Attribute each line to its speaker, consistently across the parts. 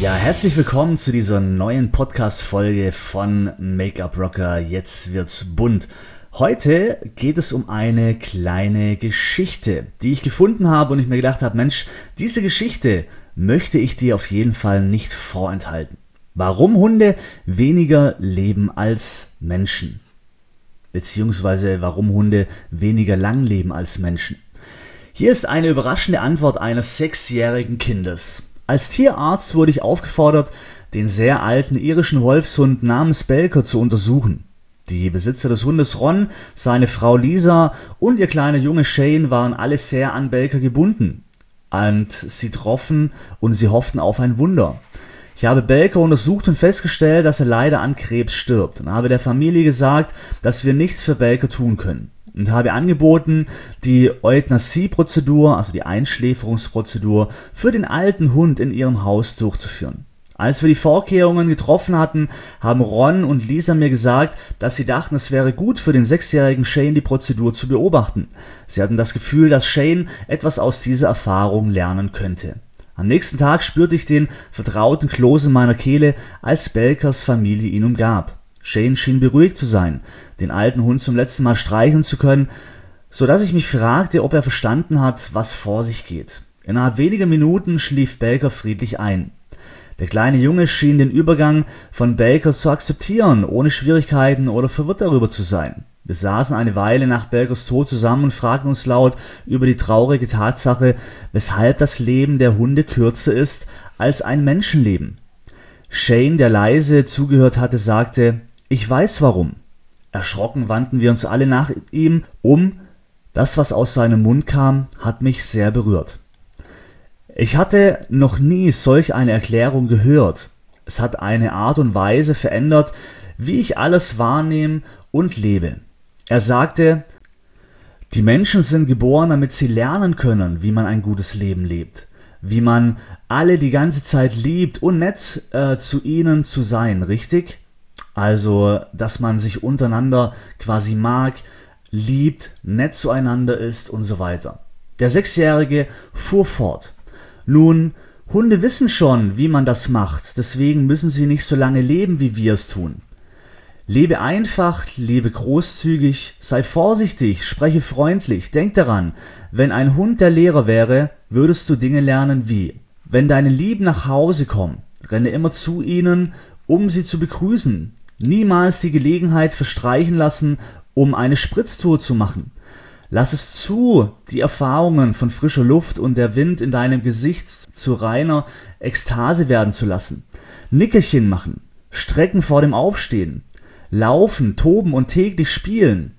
Speaker 1: Ja, herzlich willkommen zu dieser neuen Podcast-Folge von Make-up Rocker. Jetzt wird's bunt. Heute geht es um eine kleine Geschichte, die ich gefunden habe und ich mir gedacht habe, Mensch, diese Geschichte möchte ich dir auf jeden Fall nicht vorenthalten. Warum Hunde weniger leben als Menschen? Beziehungsweise warum Hunde weniger lang leben als Menschen? Hier ist eine überraschende Antwort eines sechsjährigen Kindes. Als Tierarzt wurde ich aufgefordert, den sehr alten irischen Wolfshund namens Belker zu untersuchen. Die Besitzer des Hundes Ron, seine Frau Lisa und ihr kleiner Junge Shane waren alle sehr an Belker gebunden. Und sie troffen und sie hofften auf ein Wunder. Ich habe Belker untersucht und festgestellt, dass er leider an Krebs stirbt und habe der Familie gesagt, dass wir nichts für Belker tun können und habe angeboten, die Euthanasie-Prozedur, also die Einschläferungsprozedur, für den alten Hund in ihrem Haus durchzuführen. Als wir die Vorkehrungen getroffen hatten, haben Ron und Lisa mir gesagt, dass sie dachten, es wäre gut für den sechsjährigen Shane die Prozedur zu beobachten. Sie hatten das Gefühl, dass Shane etwas aus dieser Erfahrung lernen könnte. Am nächsten Tag spürte ich den vertrauten Kloß in meiner Kehle, als Belkers Familie ihn umgab. Shane schien beruhigt zu sein, den alten Hund zum letzten Mal streicheln zu können, so dass ich mich fragte, ob er verstanden hat, was vor sich geht. Innerhalb weniger Minuten schlief Baker friedlich ein. Der kleine Junge schien den Übergang von Baker zu akzeptieren, ohne Schwierigkeiten oder verwirrt darüber zu sein. Wir saßen eine Weile nach Bakers Tod zusammen und fragten uns laut über die traurige Tatsache, weshalb das Leben der Hunde kürzer ist als ein Menschenleben. Shane, der leise zugehört hatte, sagte, ich weiß warum. Erschrocken wandten wir uns alle nach ihm um. Das, was aus seinem Mund kam, hat mich sehr berührt. Ich hatte noch nie solch eine Erklärung gehört. Es hat eine Art und Weise verändert, wie ich alles wahrnehme und lebe. Er sagte, die Menschen sind geboren, damit sie lernen können, wie man ein gutes Leben lebt, wie man alle die ganze Zeit liebt und nett äh, zu ihnen zu sein, richtig? Also, dass man sich untereinander quasi mag, liebt, nett zueinander ist und so weiter. Der Sechsjährige fuhr fort. Nun, Hunde wissen schon, wie man das macht, deswegen müssen sie nicht so lange leben, wie wir es tun. Lebe einfach, lebe großzügig, sei vorsichtig, spreche freundlich, denk daran, wenn ein Hund der Lehrer wäre, würdest du Dinge lernen wie, wenn deine Lieben nach Hause kommen, renne immer zu ihnen, um sie zu begrüßen, Niemals die Gelegenheit verstreichen lassen, um eine Spritztour zu machen. Lass es zu, die Erfahrungen von frischer Luft und der Wind in deinem Gesicht zu reiner Ekstase werden zu lassen. Nickerchen machen, Strecken vor dem Aufstehen, laufen, toben und täglich spielen.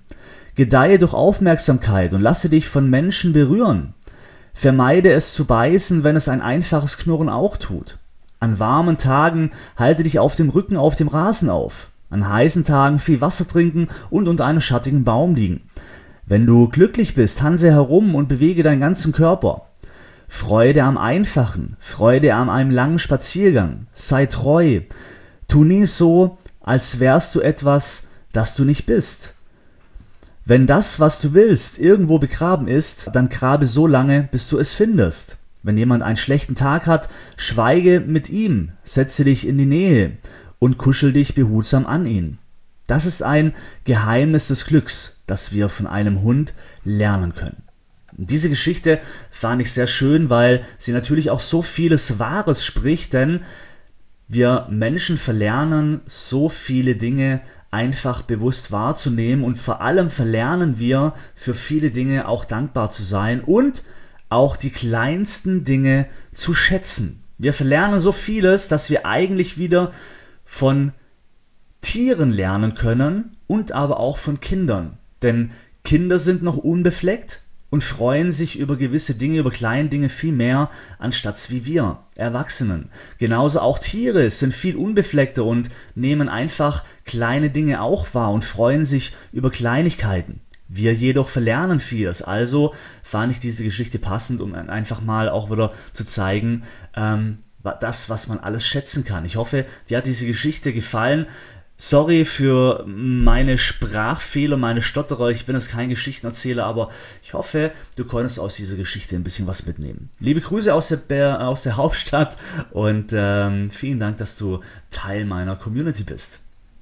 Speaker 1: Gedeihe durch Aufmerksamkeit und lasse dich von Menschen berühren. Vermeide es zu beißen, wenn es ein einfaches Knurren auch tut. An warmen Tagen halte dich auf dem Rücken auf dem Rasen auf. An heißen Tagen viel Wasser trinken und unter einem schattigen Baum liegen. Wenn du glücklich bist, tanze herum und bewege deinen ganzen Körper. Freude am Einfachen, Freude an einem langen Spaziergang, sei treu. Tu nie so, als wärst du etwas, das du nicht bist. Wenn das, was du willst, irgendwo begraben ist, dann grabe so lange, bis du es findest. Wenn jemand einen schlechten Tag hat, schweige mit ihm, setze dich in die Nähe und kuschel dich behutsam an ihn. Das ist ein Geheimnis des Glücks, das wir von einem Hund lernen können. Diese Geschichte fand ich sehr schön, weil sie natürlich auch so vieles Wahres spricht, denn wir Menschen verlernen so viele Dinge einfach bewusst wahrzunehmen und vor allem verlernen wir für viele Dinge auch dankbar zu sein und auch die kleinsten Dinge zu schätzen. Wir verlernen so vieles, dass wir eigentlich wieder von Tieren lernen können und aber auch von Kindern. Denn Kinder sind noch unbefleckt und freuen sich über gewisse Dinge, über kleine Dinge viel mehr, anstatt wie wir, Erwachsenen. Genauso auch Tiere sind viel unbefleckter und nehmen einfach kleine Dinge auch wahr und freuen sich über Kleinigkeiten. Wir jedoch verlernen vieles. Also fand ich diese Geschichte passend, um einfach mal auch wieder zu zeigen, ähm, das, was man alles schätzen kann. Ich hoffe, dir hat diese Geschichte gefallen. Sorry für meine Sprachfehler, meine Stotterer. Ich bin jetzt kein Geschichtenerzähler, aber ich hoffe, du konntest aus dieser Geschichte ein bisschen was mitnehmen. Liebe Grüße aus der, aus der Hauptstadt und ähm, vielen Dank, dass du Teil meiner Community bist.